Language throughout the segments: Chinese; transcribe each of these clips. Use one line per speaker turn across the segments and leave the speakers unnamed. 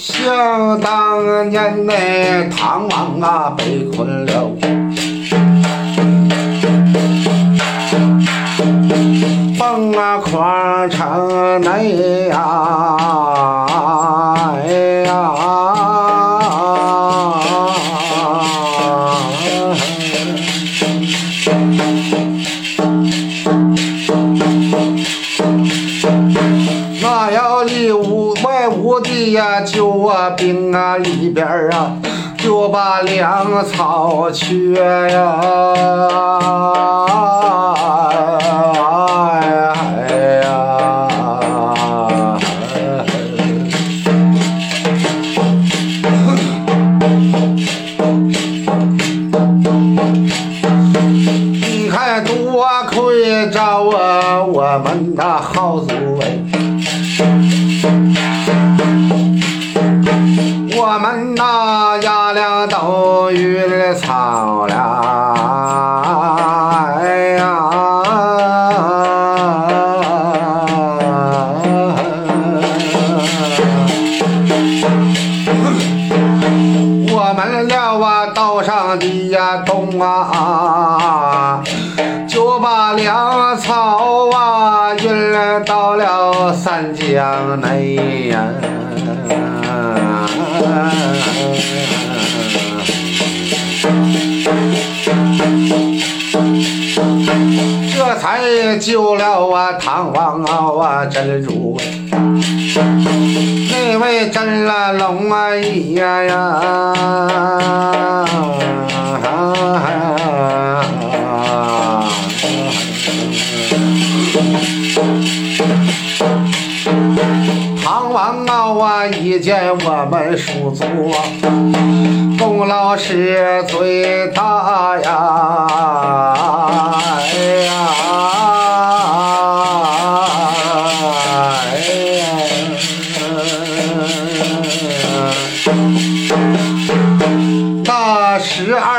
想当年那唐王啊被困了，崩啊矿城内呀，哎呀。那要里屋地呀，救我兵啊里边儿啊，就把粮草缺呀。哎呀！你看多亏着我我们的好祖辈。粮都运草了，哎呀！我们俩啊，岛上的呀东啊，就把粮草啊运到了三江内呀。救了我唐王啊真如，那位真了龙啊呀呀！唐王啊，我一见我们蜀族啊，功劳是最大呀！哎呀！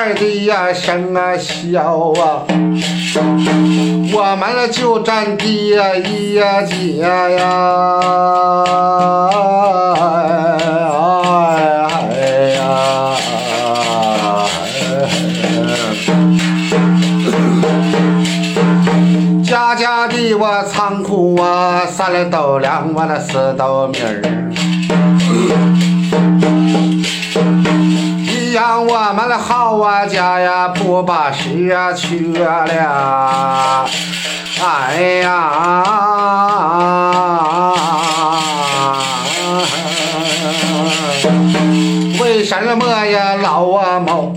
二的呀生啊小啊，我们就占第一呀节呀！哎呀！家家的我仓库啊，三斗粮，我那四斗米儿。一样我们的好啊家呀，不把食啊缺了，哎呀！为什么呀，老啊猫？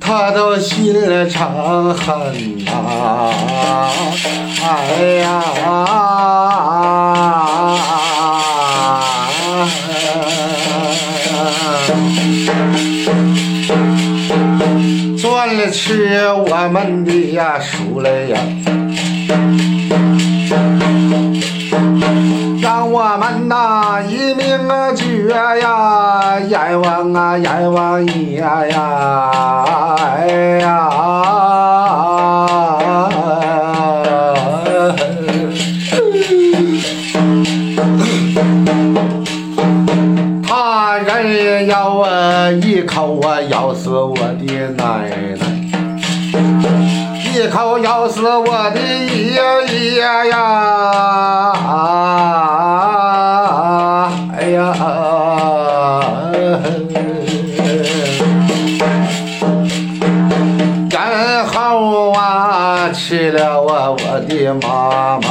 他都心肠狠呐、哎呀！吃我们的呀，输了呀。让我们呐一命啊绝呀，阎王啊阎王爷呀，哎呀！他人要啊一口啊咬死我的奶奶。一口咬死我的爷爷呀！哎呀！然后啊，吃了我我的妈妈，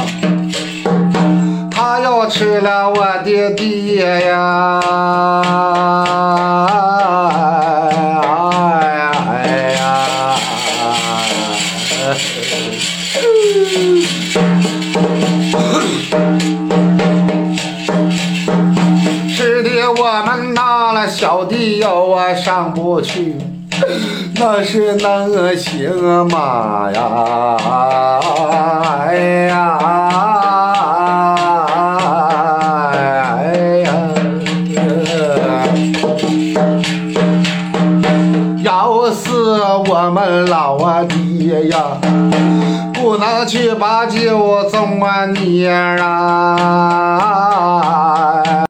他又吃了我的爹呀！是的我们拿了小弟哟啊上不去，那是能行吗呀？哎呀！我们老啊爹呀！不能去把酒送啊你啊！